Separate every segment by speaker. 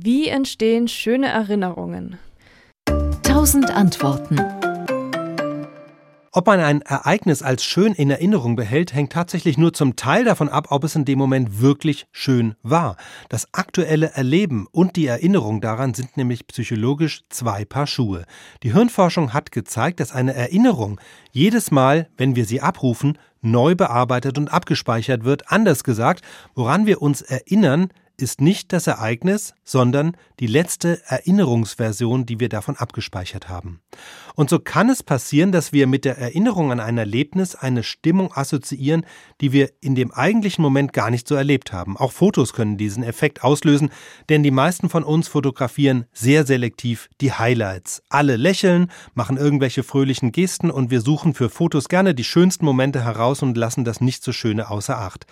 Speaker 1: Wie entstehen schöne Erinnerungen?
Speaker 2: Tausend Antworten.
Speaker 3: Ob man ein Ereignis als schön in Erinnerung behält, hängt tatsächlich nur zum Teil davon ab, ob es in dem Moment wirklich schön war. Das aktuelle Erleben und die Erinnerung daran sind nämlich psychologisch zwei Paar Schuhe. Die Hirnforschung hat gezeigt, dass eine Erinnerung jedes Mal, wenn wir sie abrufen, neu bearbeitet und abgespeichert wird. Anders gesagt, woran wir uns erinnern, ist nicht das Ereignis, sondern die letzte Erinnerungsversion, die wir davon abgespeichert haben. Und so kann es passieren, dass wir mit der Erinnerung an ein Erlebnis eine Stimmung assoziieren, die wir in dem eigentlichen Moment gar nicht so erlebt haben. Auch Fotos können diesen Effekt auslösen, denn die meisten von uns fotografieren sehr selektiv die Highlights. Alle lächeln, machen irgendwelche fröhlichen Gesten und wir suchen für Fotos gerne die schönsten Momente heraus und lassen das nicht so schöne außer Acht.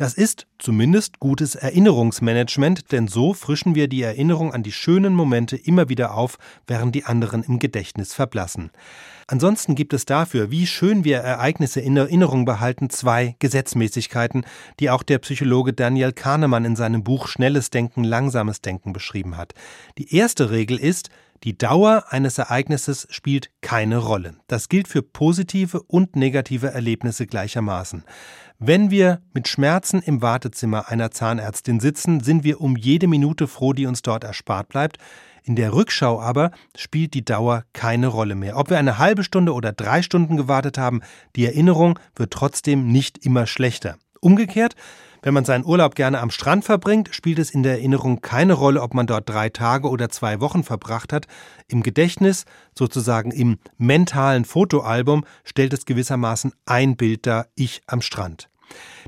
Speaker 3: Das ist zumindest gutes Erinnerungsmanagement, denn so frischen wir die Erinnerung an die schönen Momente immer wieder auf, während die anderen im Gedächtnis verblassen. Ansonsten gibt es dafür, wie schön wir Ereignisse in Erinnerung behalten, zwei Gesetzmäßigkeiten, die auch der Psychologe Daniel Kahnemann in seinem Buch Schnelles Denken, Langsames Denken beschrieben hat. Die erste Regel ist, die Dauer eines Ereignisses spielt keine Rolle. Das gilt für positive und negative Erlebnisse gleichermaßen. Wenn wir mit Schmerzen im Wartezimmer einer Zahnärztin sitzen, sind wir um jede Minute froh, die uns dort erspart bleibt. In der Rückschau aber spielt die Dauer keine Rolle mehr. Ob wir eine halbe Stunde oder drei Stunden gewartet haben, die Erinnerung wird trotzdem nicht immer schlechter. Umgekehrt, wenn man seinen Urlaub gerne am Strand verbringt, spielt es in der Erinnerung keine Rolle, ob man dort drei Tage oder zwei Wochen verbracht hat. Im Gedächtnis, sozusagen im mentalen Fotoalbum, stellt es gewissermaßen ein Bild dar, ich am Strand.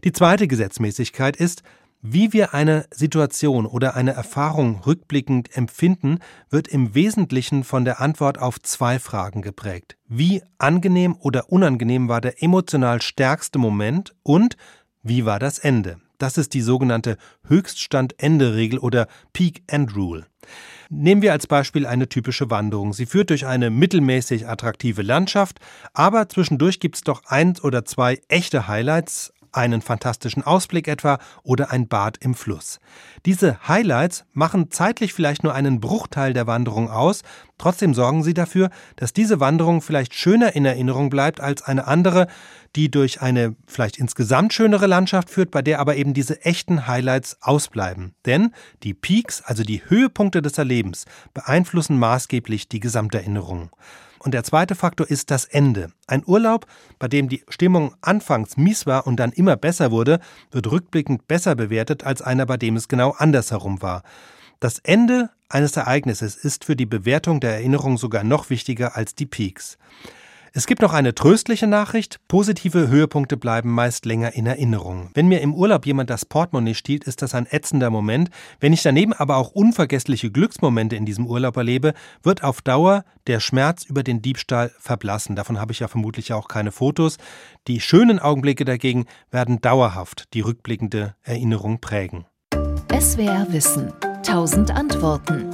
Speaker 3: Die zweite Gesetzmäßigkeit ist, wie wir eine Situation oder eine Erfahrung rückblickend empfinden, wird im Wesentlichen von der Antwort auf zwei Fragen geprägt. Wie angenehm oder unangenehm war der emotional stärkste Moment und wie war das Ende? Das ist die sogenannte Höchststand-Ende-Regel oder Peak-End-Rule. Nehmen wir als Beispiel eine typische Wanderung. Sie führt durch eine mittelmäßig attraktive Landschaft, aber zwischendurch gibt es doch eins oder zwei echte Highlights, einen fantastischen Ausblick etwa oder ein Bad im Fluss. Diese Highlights machen zeitlich vielleicht nur einen Bruchteil der Wanderung aus, trotzdem sorgen sie dafür, dass diese Wanderung vielleicht schöner in Erinnerung bleibt als eine andere, die durch eine vielleicht insgesamt schönere Landschaft führt, bei der aber eben diese echten Highlights ausbleiben. Denn die Peaks, also die Höhepunkte des Erlebens, beeinflussen maßgeblich die Gesamterinnerung. Und der zweite Faktor ist das Ende. Ein Urlaub, bei dem die Stimmung anfangs mies war und dann immer besser wurde, wird rückblickend besser bewertet als einer, bei dem es genau andersherum war. Das Ende eines Ereignisses ist für die Bewertung der Erinnerung sogar noch wichtiger als die Peaks. Es gibt noch eine tröstliche Nachricht. Positive Höhepunkte bleiben meist länger in Erinnerung. Wenn mir im Urlaub jemand das Portemonnaie stiehlt, ist das ein ätzender Moment. Wenn ich daneben aber auch unvergessliche Glücksmomente in diesem Urlaub erlebe, wird auf Dauer der Schmerz über den Diebstahl verblassen. Davon habe ich ja vermutlich auch keine Fotos. Die schönen Augenblicke dagegen werden dauerhaft die rückblickende Erinnerung prägen.
Speaker 2: SWR Wissen. Tausend Antworten.